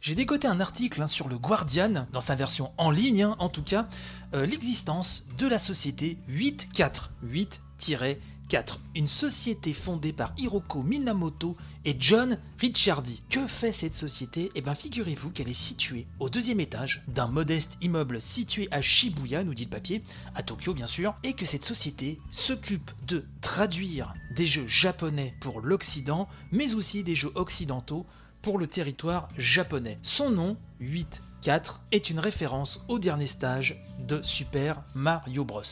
J'ai dégoté un article hein, sur le Guardian, dans sa version en ligne hein, en tout cas, euh, l'existence de la société 848 4. Une société fondée par Hiroko Minamoto et John Ricciardi. Que fait cette société? Eh bien figurez-vous qu'elle est située au deuxième étage d'un modeste immeuble situé à Shibuya, nous dit le papier, à Tokyo bien sûr, et que cette société s'occupe de traduire des jeux japonais pour l'Occident, mais aussi des jeux occidentaux pour le territoire japonais. Son nom, 8 4 est une référence au dernier stage de Super Mario Bros.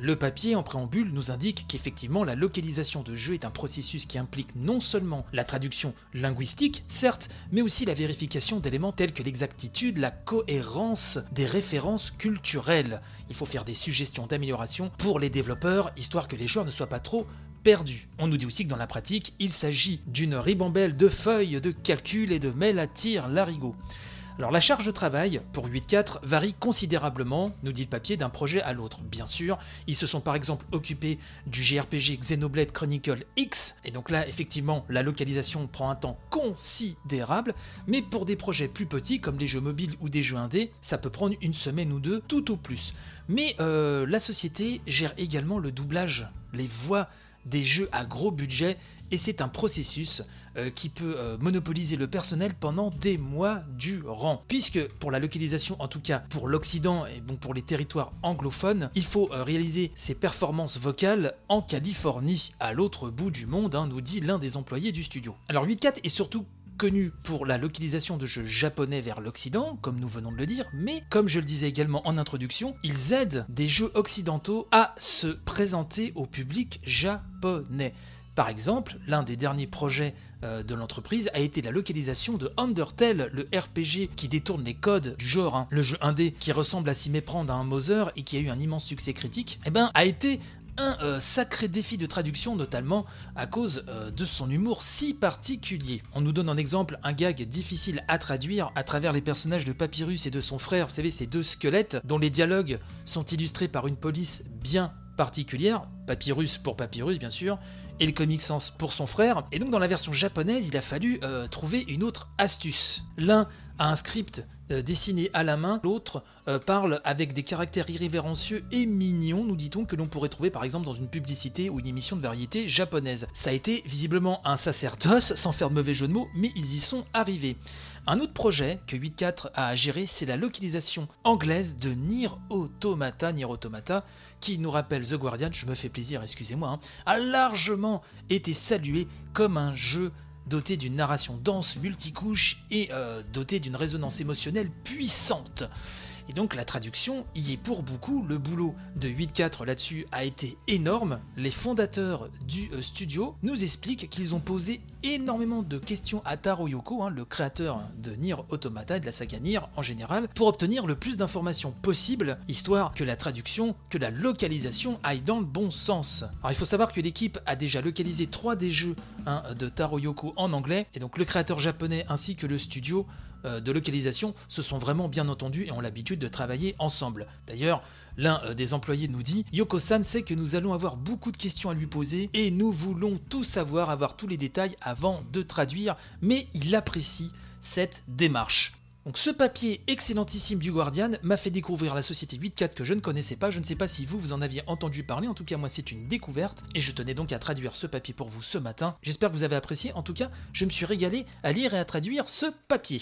Le papier en préambule nous indique qu'effectivement la localisation de jeu est un processus qui implique non seulement la traduction linguistique, certes, mais aussi la vérification d'éléments tels que l'exactitude, la cohérence des références culturelles. Il faut faire des suggestions d'amélioration pour les développeurs, histoire que les joueurs ne soient pas trop On nous dit aussi que dans la pratique, il s'agit d'une ribambelle de feuilles de calcul et de mails à tir larigot. Alors la charge de travail pour 8.4 varie considérablement, nous dit le papier, d'un projet à l'autre. Bien sûr, ils se sont par exemple occupés du JRPG Xenoblade Chronicle X, et donc là effectivement la localisation prend un temps considérable, mais pour des projets plus petits comme les jeux mobiles ou des jeux indés, ça peut prendre une semaine ou deux tout au plus. Mais euh, la société gère également le doublage, les voix des jeux à gros budget et c'est un processus euh, qui peut euh, monopoliser le personnel pendant des mois durant. Puisque pour la localisation, en tout cas pour l'Occident et bon pour les territoires anglophones, il faut euh, réaliser ses performances vocales en Californie, à l'autre bout du monde, hein, nous dit l'un des employés du studio. Alors 8.4 est surtout connu pour la localisation de jeux japonais vers l'Occident, comme nous venons de le dire, mais comme je le disais également en introduction, ils aident des jeux occidentaux à se présenter au public japonais. Par exemple, l'un des derniers projets euh, de l'entreprise a été la localisation de Undertale, le RPG qui détourne les codes du genre, hein. le jeu indé qui ressemble à s'y méprendre à un Mother et qui a eu un immense succès critique, eh ben, a été un euh, sacré défi de traduction, notamment à cause euh, de son humour si particulier. On nous donne en exemple un gag difficile à traduire à travers les personnages de Papyrus et de son frère, vous savez, ces deux squelettes dont les dialogues sont illustrés par une police bien particulière, Papyrus pour Papyrus bien sûr, et le Comic Sans pour son frère. Et donc dans la version japonaise, il a fallu euh, trouver une autre astuce. L'un a un script euh, dessiné à la main, l'autre euh, parle avec des caractères irrévérencieux et mignons, nous dit-on, que l'on pourrait trouver par exemple dans une publicité ou une émission de variété japonaise. Ça a été visiblement un sacerdoce, sans faire de mauvais jeu de mots, mais ils y sont arrivés. Un autre projet que 8.4 a à gérer, c'est la localisation anglaise de Nier Automata, Nier Automata, qui nous rappelle The Guardian, je me fais plaisir, excusez-moi, hein, a largement été salué comme un jeu doté d'une narration dense, multicouche et euh, doté d'une résonance émotionnelle puissante. Et donc la traduction y est pour beaucoup. Le boulot de 8.4 là-dessus a été énorme. Les fondateurs du euh, studio nous expliquent qu'ils ont posé énormément de questions à Taro Yoko, hein, le créateur de Nier Automata et de la saga Nier en général, pour obtenir le plus d'informations possible, histoire que la traduction, que la localisation aille dans le bon sens. Alors il faut savoir que l'équipe a déjà localisé trois des jeux hein, de Taro Yoko en anglais, et donc le créateur japonais ainsi que le studio euh, de localisation se sont vraiment bien entendus et ont l'habitude de travailler ensemble. D'ailleurs, l'un euh, des employés nous dit Yoko-san sait que nous allons avoir beaucoup de questions à lui poser et nous voulons tout savoir, avoir tous les détails avant de traduire, mais il apprécie cette démarche. Donc ce papier excellentissime du Guardian m'a fait découvrir la société 8.4 que je ne connaissais pas. Je ne sais pas si vous, vous en aviez entendu parler. En tout cas, moi, c'est une découverte. Et je tenais donc à traduire ce papier pour vous ce matin. J'espère que vous avez apprécié. En tout cas, je me suis régalé à lire et à traduire ce papier.